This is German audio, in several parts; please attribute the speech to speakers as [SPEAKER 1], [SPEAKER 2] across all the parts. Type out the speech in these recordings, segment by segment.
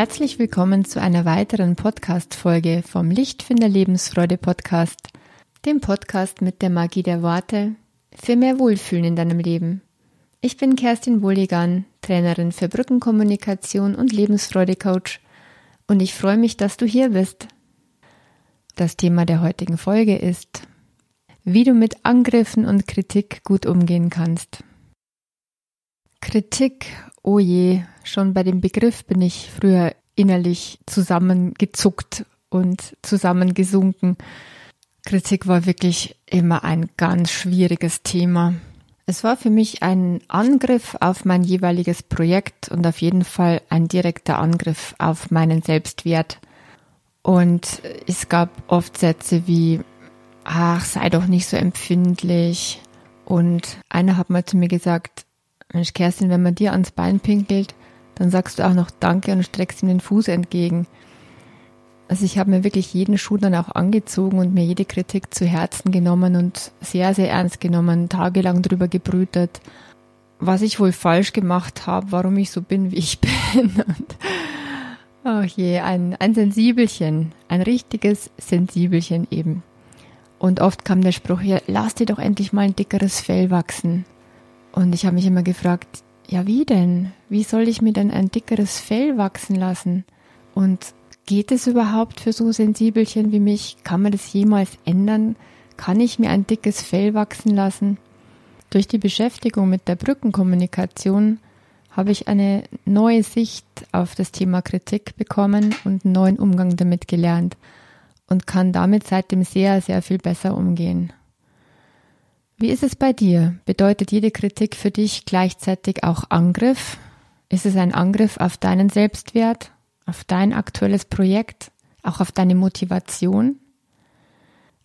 [SPEAKER 1] Herzlich willkommen zu einer weiteren Podcast-Folge vom Lichtfinder Lebensfreude Podcast, dem Podcast mit der Magie der Worte für mehr Wohlfühlen in deinem Leben. Ich bin Kerstin Wohligan, Trainerin für Brückenkommunikation und Lebensfreude-Coach und ich freue mich, dass du hier bist. Das Thema der heutigen Folge ist, wie du mit Angriffen und Kritik gut umgehen kannst. Kritik, oh schon bei dem Begriff bin ich früher innerlich zusammengezuckt und zusammengesunken. Kritik war wirklich immer ein ganz schwieriges Thema. Es war für mich ein Angriff auf mein jeweiliges Projekt und auf jeden Fall ein direkter Angriff auf meinen Selbstwert. Und es gab oft Sätze wie, ach, sei doch nicht so empfindlich. Und einer hat mal zu mir gesagt, Mensch, Kerstin, wenn man dir ans Bein pinkelt, dann sagst du auch noch Danke und streckst ihm den Fuß entgegen. Also ich habe mir wirklich jeden Schuh dann auch angezogen und mir jede Kritik zu Herzen genommen und sehr, sehr ernst genommen, tagelang drüber gebrütet, was ich wohl falsch gemacht habe, warum ich so bin, wie ich bin. Und ach je, ein, ein Sensibelchen, ein richtiges Sensibelchen eben. Und oft kam der Spruch, ja, lass dir doch endlich mal ein dickeres Fell wachsen. Und ich habe mich immer gefragt, ja wie denn? Wie soll ich mir denn ein dickeres Fell wachsen lassen? Und Geht es überhaupt für so Sensibelchen wie mich? Kann man das jemals ändern? Kann ich mir ein dickes Fell wachsen lassen? Durch die Beschäftigung mit der Brückenkommunikation habe ich eine neue Sicht auf das Thema Kritik bekommen und einen neuen Umgang damit gelernt und kann damit seitdem sehr, sehr viel besser umgehen. Wie ist es bei dir? Bedeutet jede Kritik für dich gleichzeitig auch Angriff? Ist es ein Angriff auf deinen Selbstwert auf dein aktuelles Projekt, auch auf deine Motivation?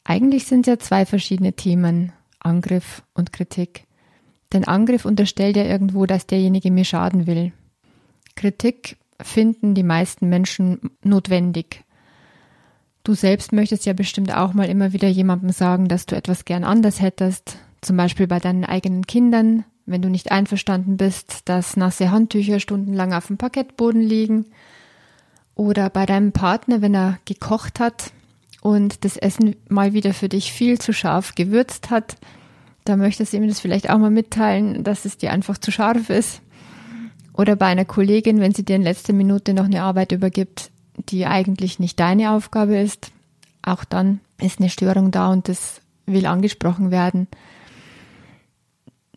[SPEAKER 1] Eigentlich sind ja zwei verschiedene Themen, Angriff und Kritik. Denn Angriff unterstellt ja irgendwo, dass derjenige mir schaden will. Kritik finden die meisten Menschen notwendig. Du selbst möchtest ja bestimmt auch mal immer wieder jemandem sagen, dass du etwas gern anders hättest, zum Beispiel bei deinen eigenen Kindern, wenn du nicht einverstanden bist, dass nasse Handtücher stundenlang auf dem Parkettboden liegen oder bei deinem Partner, wenn er gekocht hat und das Essen mal wieder für dich viel zu scharf gewürzt hat. Da möchtest du ihm das vielleicht auch mal mitteilen, dass es dir einfach zu scharf ist. Oder bei einer Kollegin, wenn sie dir in letzter Minute noch eine Arbeit übergibt, die eigentlich nicht deine Aufgabe ist. Auch dann ist eine Störung da und das will angesprochen werden.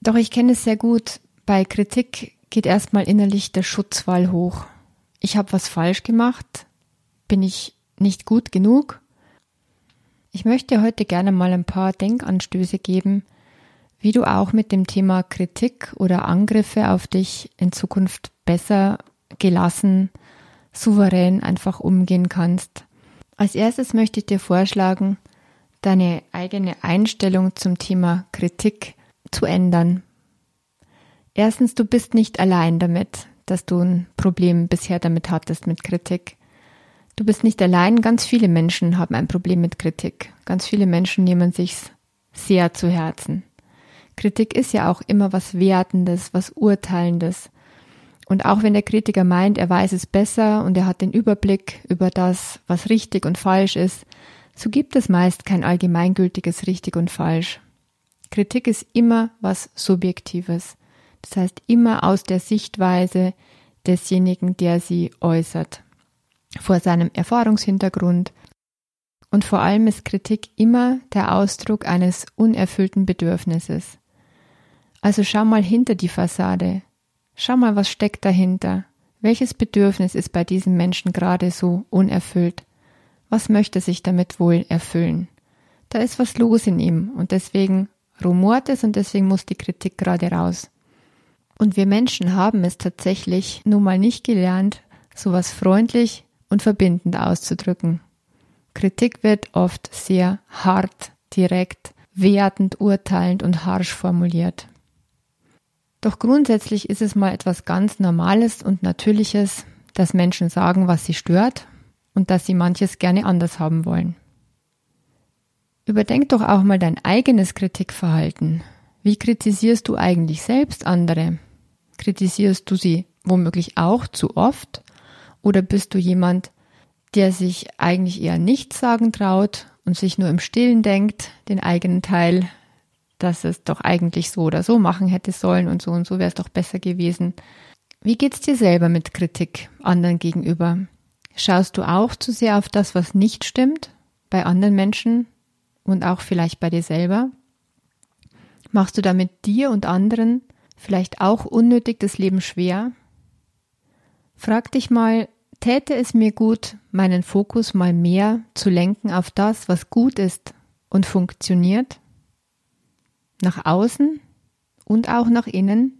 [SPEAKER 1] Doch ich kenne es sehr gut. Bei Kritik geht erstmal innerlich der Schutzwall hoch ich habe was falsch gemacht, bin ich nicht gut genug. Ich möchte heute gerne mal ein paar Denkanstöße geben, wie du auch mit dem Thema Kritik oder Angriffe auf dich in Zukunft besser, gelassen, souverän einfach umgehen kannst. Als erstes möchte ich dir vorschlagen, deine eigene Einstellung zum Thema Kritik zu ändern. Erstens, du bist nicht allein damit dass du ein Problem bisher damit hattest mit Kritik. Du bist nicht allein, ganz viele Menschen haben ein Problem mit Kritik. Ganz viele Menschen nehmen sich's sehr zu Herzen. Kritik ist ja auch immer was Wertendes, was Urteilendes. Und auch wenn der Kritiker meint, er weiß es besser und er hat den Überblick über das, was richtig und falsch ist, so gibt es meist kein allgemeingültiges richtig und falsch. Kritik ist immer was Subjektives. Das heißt immer aus der Sichtweise desjenigen, der sie äußert, vor seinem Erfahrungshintergrund. Und vor allem ist Kritik immer der Ausdruck eines unerfüllten Bedürfnisses. Also schau mal hinter die Fassade. Schau mal, was steckt dahinter. Welches Bedürfnis ist bei diesem Menschen gerade so unerfüllt? Was möchte sich damit wohl erfüllen? Da ist was los in ihm und deswegen rumort es und deswegen muss die Kritik gerade raus. Und wir Menschen haben es tatsächlich nun mal nicht gelernt, sowas freundlich und verbindend auszudrücken. Kritik wird oft sehr hart, direkt, wertend, urteilend und harsch formuliert. Doch grundsätzlich ist es mal etwas ganz Normales und Natürliches, dass Menschen sagen, was sie stört und dass sie manches gerne anders haben wollen. Überdenk doch auch mal dein eigenes Kritikverhalten. Wie kritisierst du eigentlich selbst andere? Kritisierst du sie womöglich auch zu oft? Oder bist du jemand, der sich eigentlich eher nichts sagen traut und sich nur im Stillen denkt, den eigenen Teil, dass es doch eigentlich so oder so machen hätte sollen und so und so wäre es doch besser gewesen. Wie geht's dir selber mit Kritik anderen gegenüber? Schaust du auch zu sehr auf das, was nicht stimmt, bei anderen Menschen und auch vielleicht bei dir selber? Machst du damit dir und anderen vielleicht auch unnötig das Leben schwer? Frag dich mal, täte es mir gut, meinen Fokus mal mehr zu lenken auf das, was gut ist und funktioniert? Nach außen und auch nach innen?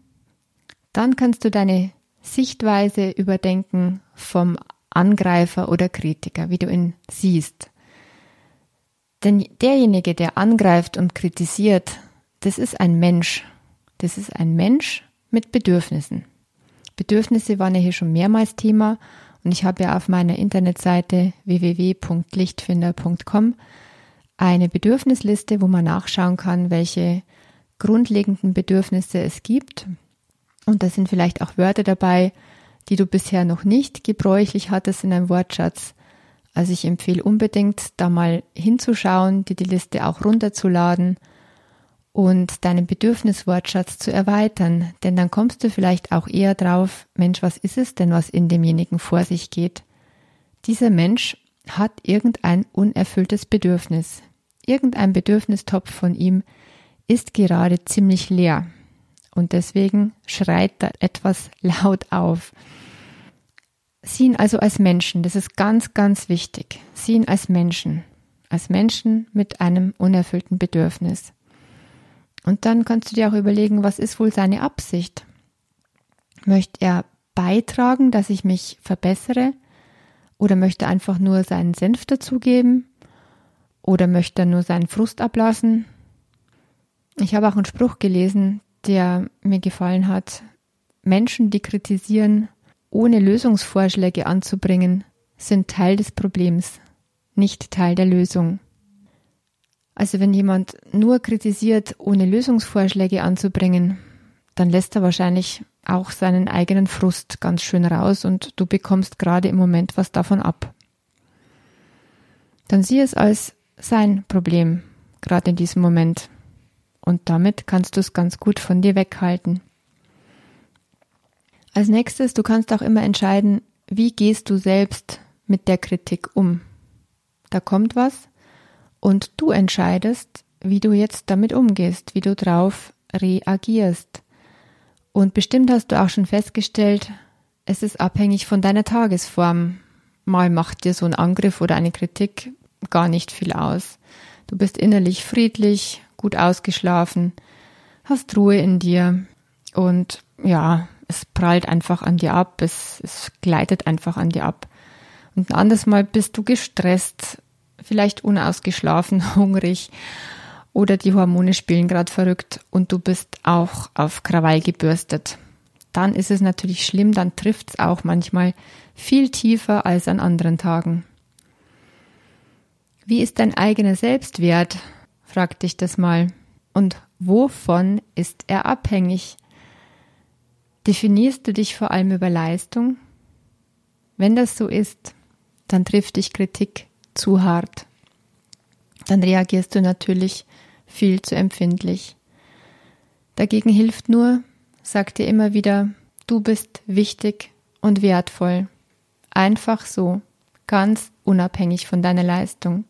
[SPEAKER 1] Dann kannst du deine Sichtweise überdenken vom Angreifer oder Kritiker, wie du ihn siehst. Denn derjenige, der angreift und kritisiert, das ist ein Mensch. Das ist ein Mensch mit Bedürfnissen. Bedürfnisse waren ja hier schon mehrmals Thema und ich habe ja auf meiner Internetseite www.lichtfinder.com eine Bedürfnisliste, wo man nachschauen kann, welche grundlegenden Bedürfnisse es gibt. Und da sind vielleicht auch Wörter dabei, die du bisher noch nicht gebräuchlich hattest in einem Wortschatz. Also ich empfehle unbedingt, da mal hinzuschauen, dir die Liste auch runterzuladen und deinen Bedürfniswortschatz zu erweitern, denn dann kommst du vielleicht auch eher drauf, Mensch, was ist es denn, was in demjenigen vor sich geht? Dieser Mensch hat irgendein unerfülltes Bedürfnis. Irgendein Bedürfnistopf von ihm ist gerade ziemlich leer und deswegen schreit da etwas laut auf. Sieh ihn also als Menschen, das ist ganz, ganz wichtig. Sieh ihn als Menschen, als Menschen mit einem unerfüllten Bedürfnis. Und dann kannst du dir auch überlegen, was ist wohl seine Absicht? Möchte er beitragen, dass ich mich verbessere? Oder möchte er einfach nur seinen Senf dazugeben? Oder möchte er nur seinen Frust ablassen? Ich habe auch einen Spruch gelesen, der mir gefallen hat. Menschen, die kritisieren, ohne Lösungsvorschläge anzubringen, sind Teil des Problems, nicht Teil der Lösung. Also wenn jemand nur kritisiert, ohne Lösungsvorschläge anzubringen, dann lässt er wahrscheinlich auch seinen eigenen Frust ganz schön raus und du bekommst gerade im Moment was davon ab. Dann sieh es als sein Problem, gerade in diesem Moment. Und damit kannst du es ganz gut von dir weghalten. Als nächstes, du kannst auch immer entscheiden, wie gehst du selbst mit der Kritik um. Da kommt was, und du entscheidest, wie du jetzt damit umgehst, wie du drauf reagierst. Und bestimmt hast du auch schon festgestellt, es ist abhängig von deiner Tagesform. Mal macht dir so ein Angriff oder eine Kritik gar nicht viel aus. Du bist innerlich friedlich, gut ausgeschlafen, hast Ruhe in dir und ja, es prallt einfach an dir ab, es, es gleitet einfach an dir ab. Und ein anderes Mal bist du gestresst, vielleicht unausgeschlafen, hungrig oder die Hormone spielen gerade verrückt und du bist auch auf Krawall gebürstet. Dann ist es natürlich schlimm, dann trifft es auch manchmal viel tiefer als an anderen Tagen. Wie ist dein eigener Selbstwert? Frag dich das mal. Und wovon ist er abhängig? Definierst du dich vor allem über Leistung? Wenn das so ist, dann trifft dich Kritik zu hart. Dann reagierst du natürlich viel zu empfindlich. Dagegen hilft nur, sag dir immer wieder, du bist wichtig und wertvoll. Einfach so, ganz unabhängig von deiner Leistung.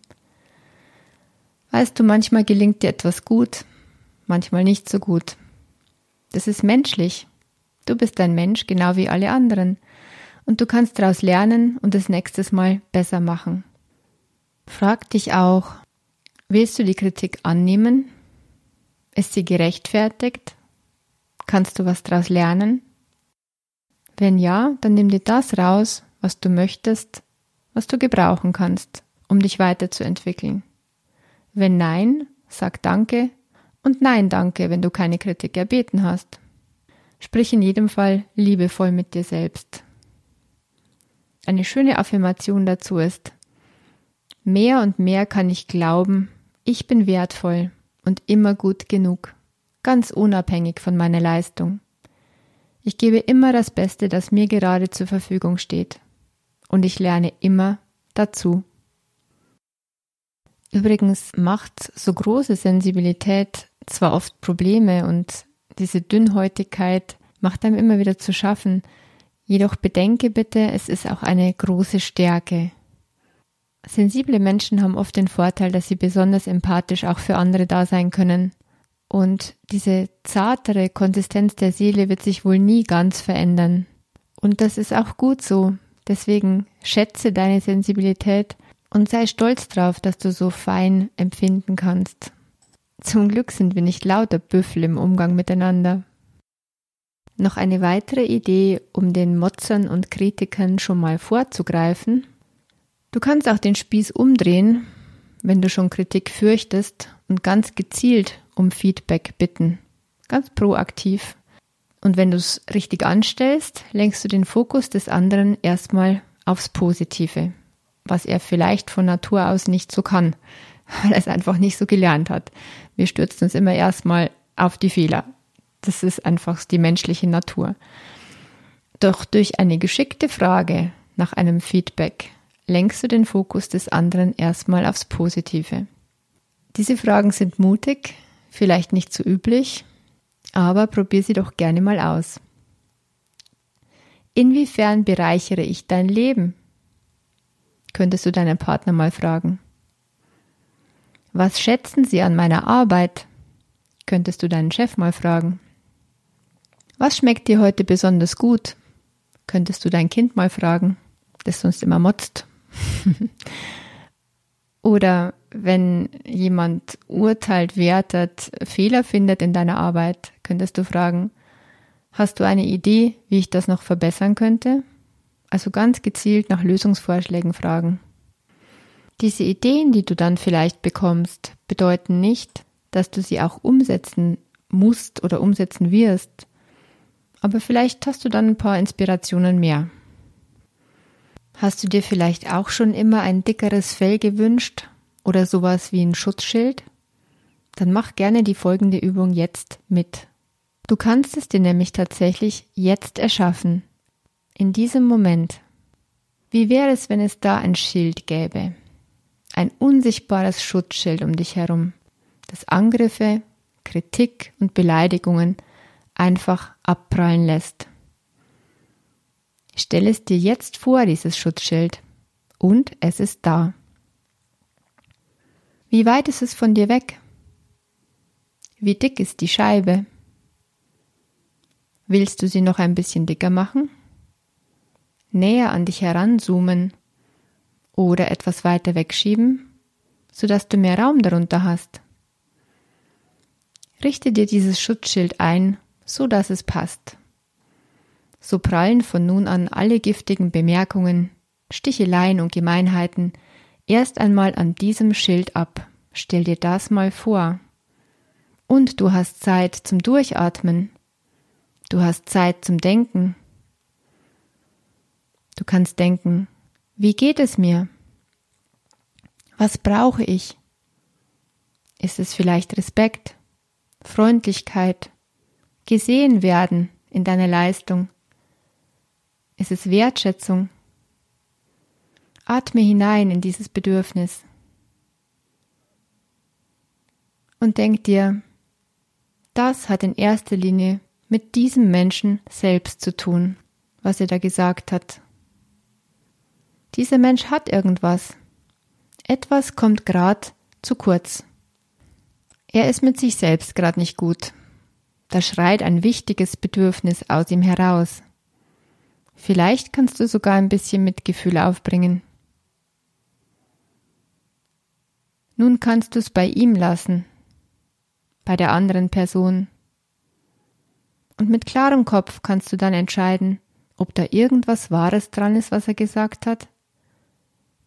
[SPEAKER 1] Weißt du, manchmal gelingt dir etwas gut, manchmal nicht so gut. Das ist menschlich. Du bist ein Mensch, genau wie alle anderen. Und du kannst daraus lernen und das nächstes Mal besser machen. Frag dich auch, willst du die Kritik annehmen? Ist sie gerechtfertigt? Kannst du was daraus lernen? Wenn ja, dann nimm dir das raus, was du möchtest, was du gebrauchen kannst, um dich weiterzuentwickeln. Wenn nein, sag Danke und Nein Danke, wenn du keine Kritik erbeten hast. Sprich in jedem Fall liebevoll mit dir selbst. Eine schöne Affirmation dazu ist, Mehr und mehr kann ich glauben, ich bin wertvoll und immer gut genug, ganz unabhängig von meiner Leistung. Ich gebe immer das Beste, das mir gerade zur Verfügung steht. und ich lerne immer dazu. Übrigens macht so große Sensibilität zwar oft Probleme und diese Dünnhäutigkeit macht einem immer wieder zu schaffen, jedoch bedenke bitte, es ist auch eine große Stärke. Sensible Menschen haben oft den Vorteil, dass sie besonders empathisch auch für andere da sein können. Und diese zartere Konsistenz der Seele wird sich wohl nie ganz verändern. Und das ist auch gut so. Deswegen schätze deine Sensibilität und sei stolz drauf, dass du so fein empfinden kannst. Zum Glück sind wir nicht lauter Büffel im Umgang miteinander. Noch eine weitere Idee, um den Motzern und Kritikern schon mal vorzugreifen. Du kannst auch den Spieß umdrehen, wenn du schon Kritik fürchtest und ganz gezielt um Feedback bitten. Ganz proaktiv. Und wenn du es richtig anstellst, lenkst du den Fokus des anderen erstmal aufs Positive, was er vielleicht von Natur aus nicht so kann, weil er es einfach nicht so gelernt hat. Wir stürzen uns immer erstmal auf die Fehler. Das ist einfach die menschliche Natur. Doch durch eine geschickte Frage nach einem Feedback lenkst du den Fokus des anderen erstmal aufs Positive. Diese Fragen sind mutig, vielleicht nicht so üblich, aber probier sie doch gerne mal aus. Inwiefern bereichere ich dein Leben? Könntest du deinen Partner mal fragen. Was schätzen sie an meiner Arbeit? Könntest du deinen Chef mal fragen. Was schmeckt dir heute besonders gut? Könntest du dein Kind mal fragen, das sonst immer motzt. Oder wenn jemand urteilt, wertet, Fehler findet in deiner Arbeit, könntest du fragen, hast du eine Idee, wie ich das noch verbessern könnte? Also ganz gezielt nach Lösungsvorschlägen fragen. Diese Ideen, die du dann vielleicht bekommst, bedeuten nicht, dass du sie auch umsetzen musst oder umsetzen wirst, aber vielleicht hast du dann ein paar Inspirationen mehr. Hast du dir vielleicht auch schon immer ein dickeres Fell gewünscht oder sowas wie ein Schutzschild? Dann mach gerne die folgende Übung jetzt mit. Du kannst es dir nämlich tatsächlich jetzt erschaffen. In diesem Moment. Wie wäre es, wenn es da ein Schild gäbe? Ein unsichtbares Schutzschild um dich herum, das Angriffe, Kritik und Beleidigungen einfach abprallen lässt. Stell es dir jetzt vor, dieses Schutzschild. Und es ist da. Wie weit ist es von dir weg? Wie dick ist die Scheibe? Willst du sie noch ein bisschen dicker machen? Näher an dich heranzoomen oder etwas weiter wegschieben, sodass du mehr Raum darunter hast. Richte dir dieses Schutzschild ein, so dass es passt. So prallen von nun an alle giftigen Bemerkungen, Sticheleien und Gemeinheiten erst einmal an diesem Schild ab. Stell dir das mal vor. Und du hast Zeit zum Durchatmen. Du hast Zeit zum Denken. Du kannst denken, wie geht es mir? Was brauche ich? Ist es vielleicht Respekt, Freundlichkeit, gesehen werden in deiner Leistung, es ist Wertschätzung. Atme hinein in dieses Bedürfnis. Und denk dir, das hat in erster Linie mit diesem Menschen selbst zu tun, was er da gesagt hat. Dieser Mensch hat irgendwas. Etwas kommt grad zu kurz. Er ist mit sich selbst grad nicht gut. Da schreit ein wichtiges Bedürfnis aus ihm heraus. Vielleicht kannst du sogar ein bisschen Mitgefühl aufbringen. Nun kannst du es bei ihm lassen, bei der anderen Person. Und mit klarem Kopf kannst du dann entscheiden, ob da irgendwas Wahres dran ist, was er gesagt hat.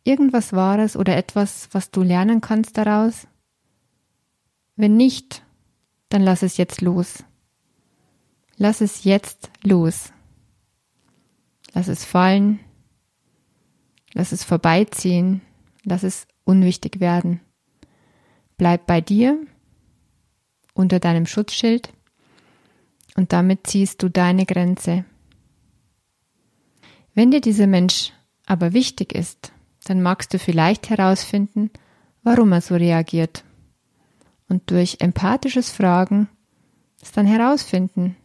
[SPEAKER 1] Irgendwas Wahres oder etwas, was du lernen kannst daraus. Wenn nicht, dann lass es jetzt los. Lass es jetzt los. Lass es fallen. Lass es vorbeiziehen. Lass es unwichtig werden. Bleib bei dir, unter deinem Schutzschild, und damit ziehst du deine Grenze. Wenn dir dieser Mensch aber wichtig ist, dann magst du vielleicht herausfinden, warum er so reagiert. Und durch empathisches Fragen es dann herausfinden.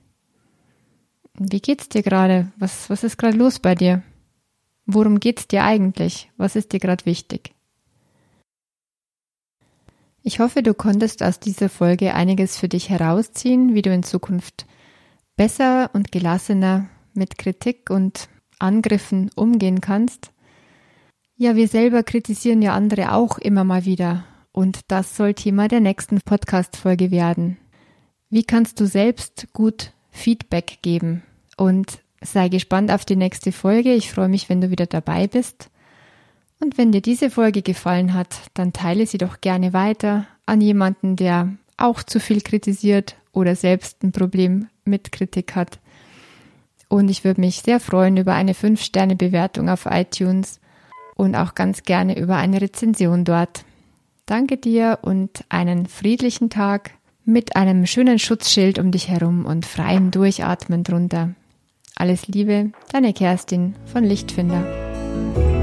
[SPEAKER 1] Wie geht's dir gerade? Was, was ist gerade los bei dir? Worum geht's dir eigentlich? Was ist dir gerade wichtig? Ich hoffe, du konntest aus dieser Folge einiges für dich herausziehen, wie du in Zukunft besser und gelassener mit Kritik und Angriffen umgehen kannst. Ja, wir selber kritisieren ja andere auch immer mal wieder. Und das soll Thema der nächsten Podcast-Folge werden. Wie kannst du selbst gut Feedback geben? Und sei gespannt auf die nächste Folge. Ich freue mich, wenn du wieder dabei bist. Und wenn dir diese Folge gefallen hat, dann teile sie doch gerne weiter an jemanden, der auch zu viel kritisiert oder selbst ein Problem mit Kritik hat. Und ich würde mich sehr freuen über eine 5-Sterne-Bewertung auf iTunes und auch ganz gerne über eine Rezension dort. Danke dir und einen friedlichen Tag mit einem schönen Schutzschild um dich herum und freiem Durchatmen drunter. Alles Liebe, deine Kerstin von Lichtfinder.